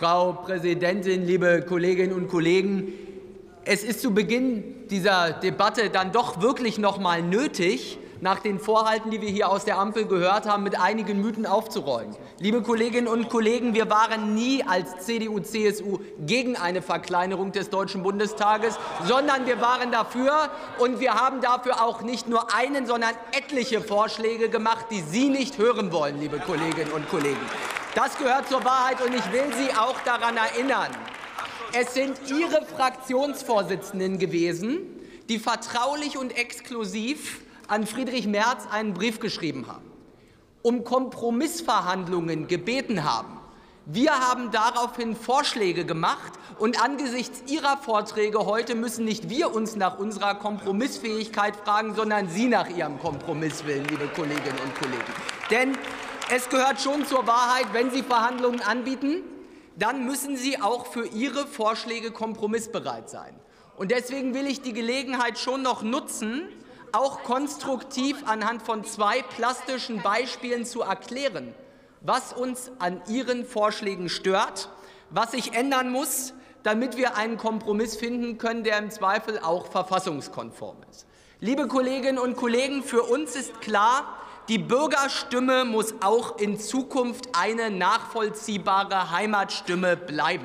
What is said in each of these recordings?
Frau Präsidentin, liebe Kolleginnen und Kollegen! Es ist zu Beginn dieser Debatte dann doch wirklich noch mal nötig, nach den Vorhalten, die wir hier aus der Ampel gehört haben, mit einigen Mythen aufzuräumen. Liebe Kolleginnen und Kollegen, wir waren nie als CDU-CSU gegen eine Verkleinerung des Deutschen Bundestages, sondern wir waren dafür. Und wir haben dafür auch nicht nur einen, sondern etliche Vorschläge gemacht, die Sie nicht hören wollen, liebe Kolleginnen und Kollegen. Das gehört zur Wahrheit, und ich will Sie auch daran erinnern. Es sind Ihre Fraktionsvorsitzenden gewesen, die vertraulich und exklusiv an Friedrich Merz einen Brief geschrieben haben, um Kompromissverhandlungen gebeten haben. Wir haben daraufhin Vorschläge gemacht, und angesichts Ihrer Vorträge heute müssen nicht wir uns nach unserer Kompromissfähigkeit fragen, sondern Sie nach Ihrem Kompromisswillen, liebe Kolleginnen und Kollegen. Denn es gehört schon zur Wahrheit, wenn Sie Verhandlungen anbieten, dann müssen Sie auch für Ihre Vorschläge kompromissbereit sein. Und deswegen will ich die Gelegenheit schon noch nutzen, auch konstruktiv anhand von zwei plastischen Beispielen zu erklären, was uns an Ihren Vorschlägen stört, was sich ändern muss, damit wir einen Kompromiss finden können, der im Zweifel auch verfassungskonform ist. Liebe Kolleginnen und Kollegen, für uns ist klar, die Bürgerstimme muss auch in Zukunft eine nachvollziehbare Heimatstimme bleiben.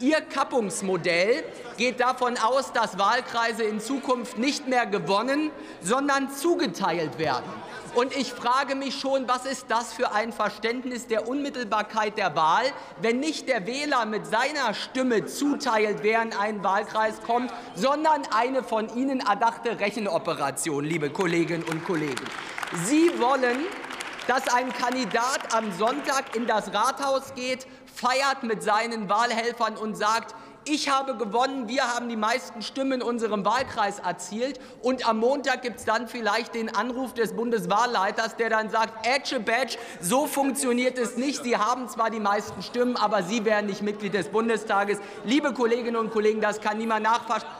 Ihr Kappungsmodell geht davon aus, dass Wahlkreise in Zukunft nicht mehr gewonnen, sondern zugeteilt werden. Und ich frage mich schon, was ist das für ein Verständnis der Unmittelbarkeit der Wahl, wenn nicht der Wähler mit seiner Stimme zuteilt, wer in einen Wahlkreis kommt, sondern eine von Ihnen erdachte Rechenoperation, liebe Kolleginnen und Kollegen. Sie wollen, dass ein Kandidat am Sonntag in das Rathaus geht, feiert mit seinen Wahlhelfern und sagt, ich habe gewonnen, wir haben die meisten Stimmen in unserem Wahlkreis erzielt. Und am Montag gibt es dann vielleicht den Anruf des Bundeswahlleiters, der dann sagt, Ätsche Badge, so funktioniert es nicht. Sie haben zwar die meisten Stimmen, aber Sie werden nicht Mitglied des Bundestages. Liebe Kolleginnen und Kollegen, das kann niemand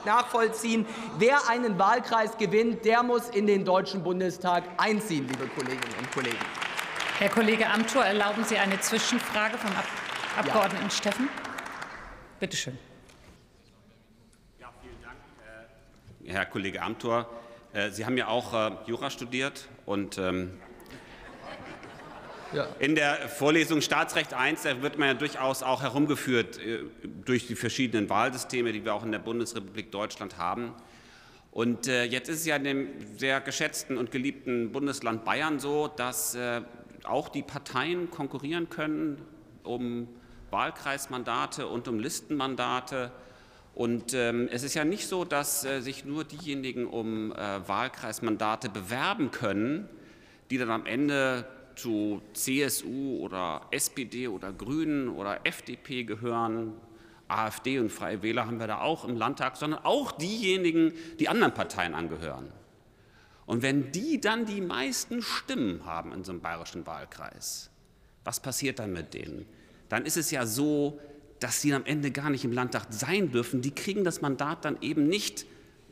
nachvollziehen. Wer einen Wahlkreis gewinnt, der muss in den Deutschen Bundestag einziehen, liebe Kolleginnen und Kollegen. Herr Kollege Amthor, erlauben Sie eine Zwischenfrage vom Abgeordneten ja. Steffen? Bitte schön. Ja, vielen Dank, äh, Herr Kollege Amthor. Äh, Sie haben ja auch äh, Jura studiert und ähm, ja. In der Vorlesung Staatsrecht I da wird man ja durchaus auch herumgeführt äh, durch die verschiedenen Wahlsysteme, die wir auch in der Bundesrepublik Deutschland haben. Und jetzt ist es ja in dem sehr geschätzten und geliebten Bundesland Bayern so, dass auch die Parteien konkurrieren können um Wahlkreismandate und um Listenmandate. Und ähm, es ist ja nicht so, dass äh, sich nur diejenigen um äh, Wahlkreismandate bewerben können, die dann am Ende zu CSU oder SPD oder Grünen oder FDP gehören. AfD und Freie Wähler haben wir da auch im Landtag, sondern auch diejenigen, die anderen Parteien angehören. Und wenn die dann die meisten Stimmen haben in so einem bayerischen Wahlkreis, was passiert dann mit denen? Dann ist es ja so, dass sie am Ende gar nicht im Landtag sein dürfen. Die kriegen das Mandat dann eben nicht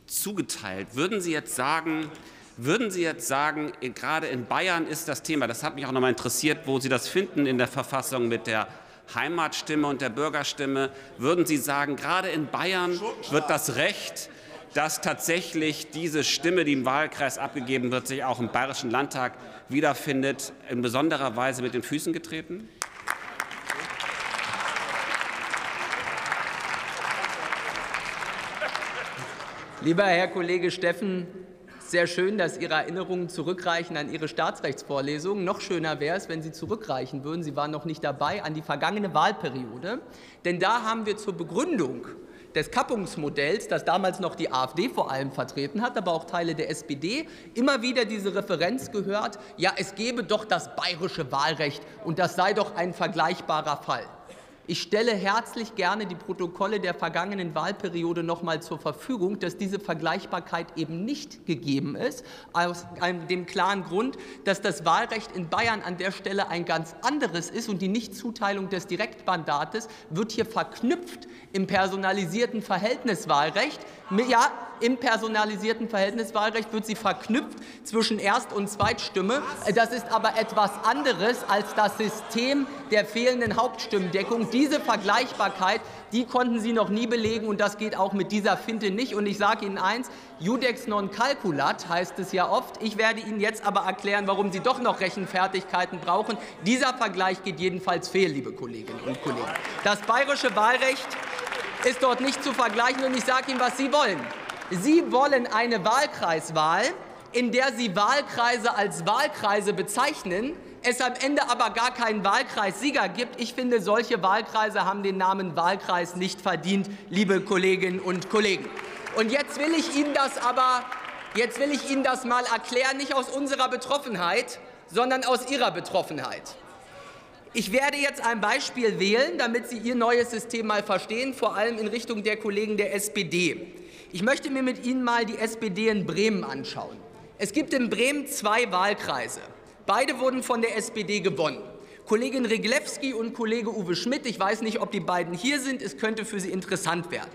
zugeteilt. Würden Sie jetzt sagen, würden Sie jetzt sagen, gerade in Bayern ist das Thema, das hat mich auch noch mal interessiert, wo Sie das finden in der Verfassung mit der Heimatstimme und der Bürgerstimme, würden Sie sagen, gerade in Bayern wird das Recht, dass tatsächlich diese Stimme, die im Wahlkreis abgegeben wird, sich auch im Bayerischen Landtag wiederfindet, in besonderer Weise mit den Füßen getreten? Lieber Herr Kollege Steffen, sehr schön, dass Ihre Erinnerungen zurückreichen an Ihre Staatsrechtsvorlesung. Noch schöner wäre es, wenn Sie zurückreichen würden, Sie waren noch nicht dabei, an die vergangene Wahlperiode. Denn da haben wir zur Begründung des Kappungsmodells, das damals noch die AfD vor allem vertreten hat, aber auch Teile der SPD, immer wieder diese Referenz gehört, ja, es gebe doch das bayerische Wahlrecht und das sei doch ein vergleichbarer Fall. Ich stelle herzlich gerne die Protokolle der vergangenen Wahlperiode noch mal zur Verfügung, dass diese Vergleichbarkeit eben nicht gegeben ist, aus dem klaren Grund, dass das Wahlrecht in Bayern an der Stelle ein ganz anderes ist und die Nichtzuteilung des Direktmandates wird hier verknüpft im personalisierten Verhältniswahlrecht. Ja, im personalisierten Verhältniswahlrecht wird sie verknüpft zwischen Erst- und Zweitstimme. Das ist aber etwas anderes als das System der fehlenden Hauptstimmendeckung. Diese Vergleichbarkeit, die konnten Sie noch nie belegen, und das geht auch mit dieser Finte nicht. Und ich sage Ihnen eins, Judex non calculat heißt es ja oft. Ich werde Ihnen jetzt aber erklären, warum Sie doch noch Rechenfertigkeiten brauchen. Dieser Vergleich geht jedenfalls fehl, liebe Kolleginnen und Kollegen. Das bayerische Wahlrecht ist dort nicht zu vergleichen, und ich sage Ihnen, was Sie wollen. Sie wollen eine Wahlkreiswahl, in der Sie Wahlkreise als Wahlkreise bezeichnen, es am Ende aber gar keinen Wahlkreissieger gibt. Ich finde, solche Wahlkreise haben den Namen Wahlkreis nicht verdient, liebe Kolleginnen und Kollegen. Und jetzt will ich Ihnen das aber, jetzt will ich Ihnen das mal erklären, nicht aus unserer Betroffenheit, sondern aus Ihrer Betroffenheit. Ich werde jetzt ein Beispiel wählen, damit Sie Ihr neues System mal verstehen, vor allem in Richtung der Kollegen der SPD. Ich möchte mir mit Ihnen mal die SPD in Bremen anschauen. Es gibt in Bremen zwei Wahlkreise. Beide wurden von der SPD gewonnen. Kollegin Reglewski und Kollege Uwe Schmidt, ich weiß nicht, ob die beiden hier sind, es könnte für Sie interessant werden.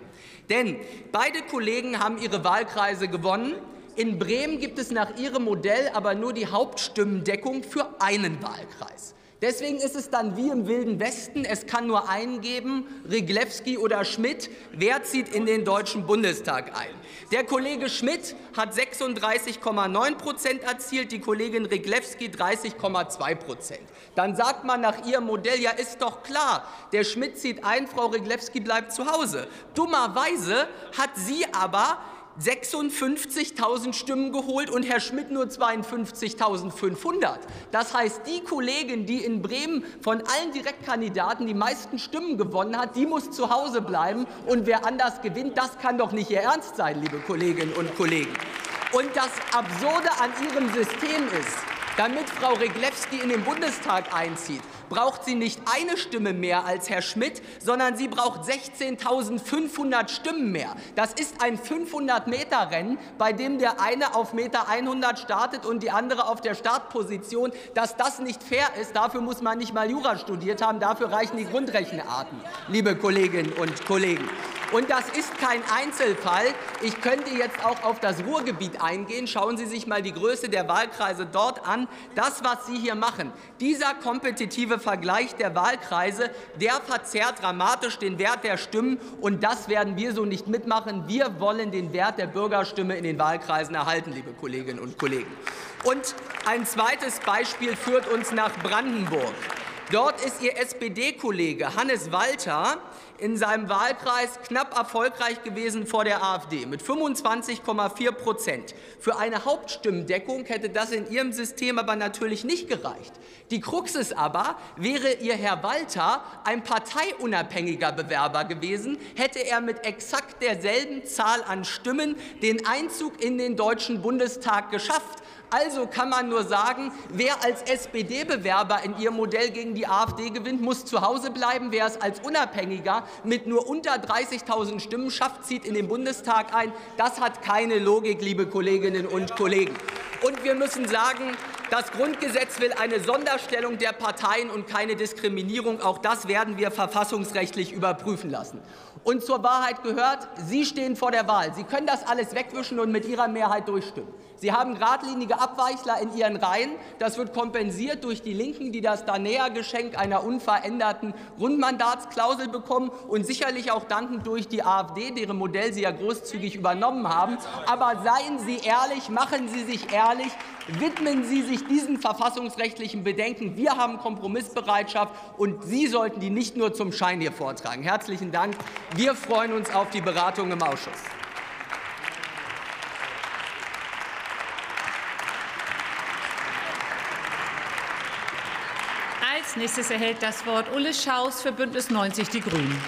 Denn beide Kollegen haben ihre Wahlkreise gewonnen. In Bremen gibt es nach ihrem Modell aber nur die Hauptstimmendeckung für einen Wahlkreis. Deswegen ist es dann wie im Wilden Westen. Es kann nur einen geben, Riglewski oder Schmidt. Wer zieht in den Deutschen Bundestag ein? Der Kollege Schmidt hat 36,9 Prozent erzielt, die Kollegin Riglewski 30,2 Prozent. Dann sagt man nach ihrem Modell, ja ist doch klar, der Schmidt zieht ein, Frau Riglewski bleibt zu Hause. Dummerweise hat sie aber 56.000 Stimmen geholt und Herr Schmidt nur 52.500. Das heißt, die Kollegin, die in Bremen von allen Direktkandidaten die meisten Stimmen gewonnen hat, die muss zu Hause bleiben. Und wer anders gewinnt, das kann doch nicht Ihr Ernst sein, liebe Kolleginnen und Kollegen. Und das Absurde an Ihrem System ist, damit Frau Reglewski in den Bundestag einzieht, braucht sie nicht eine Stimme mehr als Herr Schmidt, sondern sie braucht 16.500 Stimmen mehr. Das ist ein 500-Meter-Rennen, bei dem der eine auf Meter 100 startet und die andere auf der Startposition. Dass das nicht fair ist, dafür muss man nicht mal Jura studiert haben, dafür reichen die Grundrechenarten, liebe Kolleginnen und Kollegen. Und das ist kein Einzelfall. Ich könnte jetzt auch auf das Ruhrgebiet eingehen. Schauen Sie sich mal die Größe der Wahlkreise dort an. Das, was Sie hier machen, dieser kompetitive Vergleich der Wahlkreise, der verzerrt dramatisch den Wert der Stimmen. Und das werden wir so nicht mitmachen. Wir wollen den Wert der Bürgerstimme in den Wahlkreisen erhalten, liebe Kolleginnen und Kollegen. Und ein zweites Beispiel führt uns nach Brandenburg. Dort ist Ihr SPD-Kollege Hannes Walter in seinem Wahlkreis knapp erfolgreich gewesen vor der AfD mit 25,4 Prozent. Für eine Hauptstimmendeckung hätte das in Ihrem System aber natürlich nicht gereicht. Die Krux ist aber, wäre Ihr Herr Walter ein parteiunabhängiger Bewerber gewesen, hätte er mit exakt derselben Zahl an Stimmen den Einzug in den Deutschen Bundestag geschafft. Also kann man nur sagen, wer als SPD-Bewerber in ihrem Modell gegen die AfD gewinnt, muss zu Hause bleiben. Wer es als Unabhängiger mit nur unter 30.000 Stimmen schafft, zieht in den Bundestag ein. Das hat keine Logik, liebe Kolleginnen und Kollegen. Und wir müssen sagen, das Grundgesetz will eine Sonderstellung der Parteien und keine Diskriminierung. Auch das werden wir verfassungsrechtlich überprüfen lassen. Und zur Wahrheit gehört, Sie stehen vor der Wahl. Sie können das alles wegwischen und mit Ihrer Mehrheit durchstimmen. Sie haben geradlinige Abweichler in Ihren Reihen. Das wird kompensiert durch die Linken, die das Danäer-Geschenk einer unveränderten Grundmandatsklausel bekommen und sicherlich auch dankend durch die AfD, deren Modell Sie ja großzügig übernommen haben. Aber seien Sie ehrlich, machen Sie sich ehrlich, widmen Sie sich diesen verfassungsrechtlichen Bedenken. Wir haben Kompromissbereitschaft, und Sie sollten die nicht nur zum Schein hier vortragen. Herzlichen Dank. Wir freuen uns auf die Beratung im Ausschuss. Als nächstes erhält das Wort Ulle Schaus für Bündnis 90 Die Grünen.